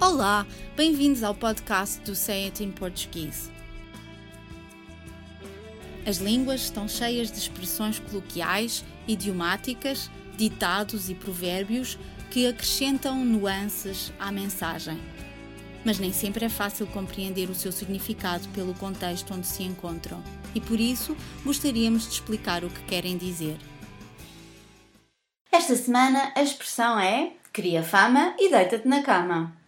Olá, bem-vindos ao podcast do Say It in Português. As línguas estão cheias de expressões coloquiais, idiomáticas, ditados e provérbios que acrescentam nuances à mensagem. Mas nem sempre é fácil compreender o seu significado pelo contexto onde se encontram, e por isso gostaríamos de explicar o que querem dizer. Esta semana a expressão é cria fama e deita-te na cama.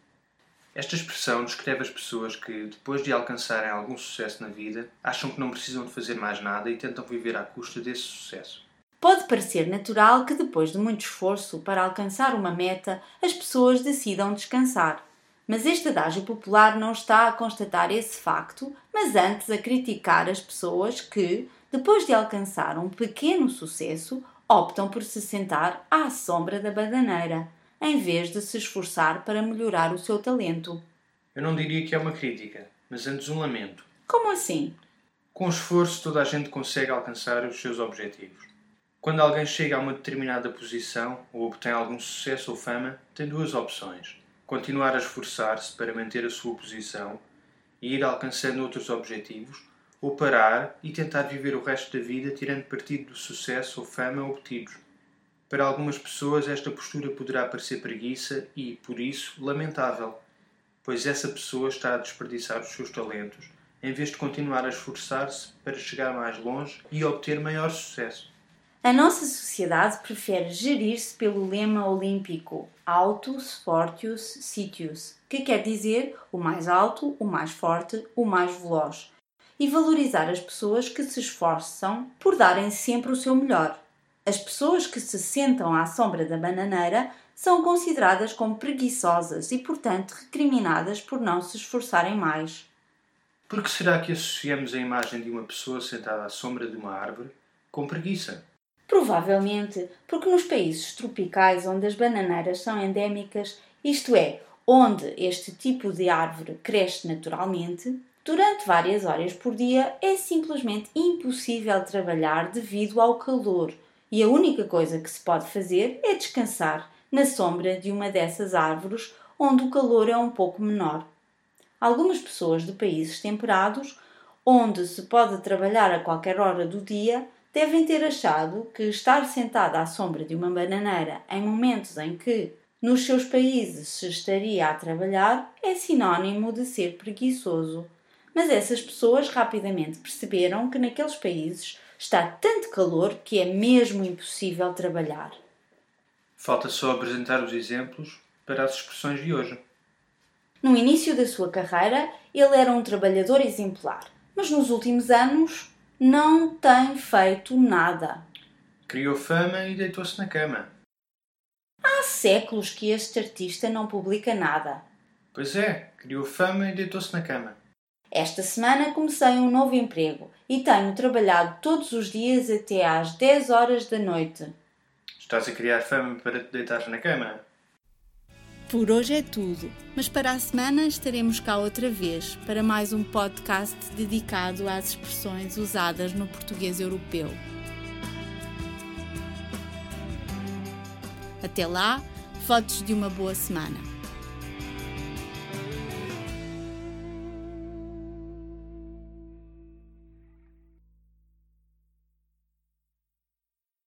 Esta expressão descreve as pessoas que, depois de alcançarem algum sucesso na vida, acham que não precisam de fazer mais nada e tentam viver à custa desse sucesso. Pode parecer natural que, depois de muito esforço para alcançar uma meta, as pessoas decidam descansar. Mas este adágio popular não está a constatar esse facto, mas antes a criticar as pessoas que, depois de alcançar um pequeno sucesso, optam por se sentar à sombra da bananeira em vez de se esforçar para melhorar o seu talento. Eu não diria que é uma crítica, mas antes um lamento. Como assim? Com esforço, toda a gente consegue alcançar os seus objetivos. Quando alguém chega a uma determinada posição ou obtém algum sucesso ou fama, tem duas opções: continuar a esforçar-se para manter a sua posição e ir alcançando outros objetivos, ou parar e tentar viver o resto da vida tirando partido do sucesso ou fama obtidos. Para algumas pessoas, esta postura poderá parecer preguiça e, por isso, lamentável, pois essa pessoa está a desperdiçar os seus talentos em vez de continuar a esforçar-se para chegar mais longe e obter maior sucesso. A nossa sociedade prefere gerir-se pelo lema olímpico Altus Fortius Sitius, que quer dizer o mais alto, o mais forte, o mais veloz, e valorizar as pessoas que se esforçam por darem sempre o seu melhor. As pessoas que se sentam à sombra da bananeira são consideradas como preguiçosas e, portanto, recriminadas por não se esforçarem mais. Por que será que associamos a imagem de uma pessoa sentada à sombra de uma árvore com preguiça? Provavelmente porque nos países tropicais onde as bananeiras são endémicas, isto é, onde este tipo de árvore cresce naturalmente, durante várias horas por dia é simplesmente impossível trabalhar devido ao calor e a única coisa que se pode fazer é descansar na sombra de uma dessas árvores onde o calor é um pouco menor. Algumas pessoas de países temperados, onde se pode trabalhar a qualquer hora do dia, devem ter achado que estar sentada à sombra de uma bananeira em momentos em que nos seus países se estaria a trabalhar é sinónimo de ser preguiçoso. Mas essas pessoas rapidamente perceberam que naqueles países Está tanto calor que é mesmo impossível trabalhar. Falta só apresentar os exemplos para as expressões de hoje. No início da sua carreira, ele era um trabalhador exemplar, mas nos últimos anos não tem feito nada. Criou fama e deitou-se na cama. Há séculos que este artista não publica nada. Pois é, criou fama e deitou-se na cama. Esta semana comecei um novo emprego e tenho trabalhado todos os dias até às 10 horas da noite. Estás a criar fama para te deitar na cama? Por hoje é tudo, mas para a semana estaremos cá outra vez para mais um podcast dedicado às expressões usadas no português europeu. Até lá, fotos de uma boa semana.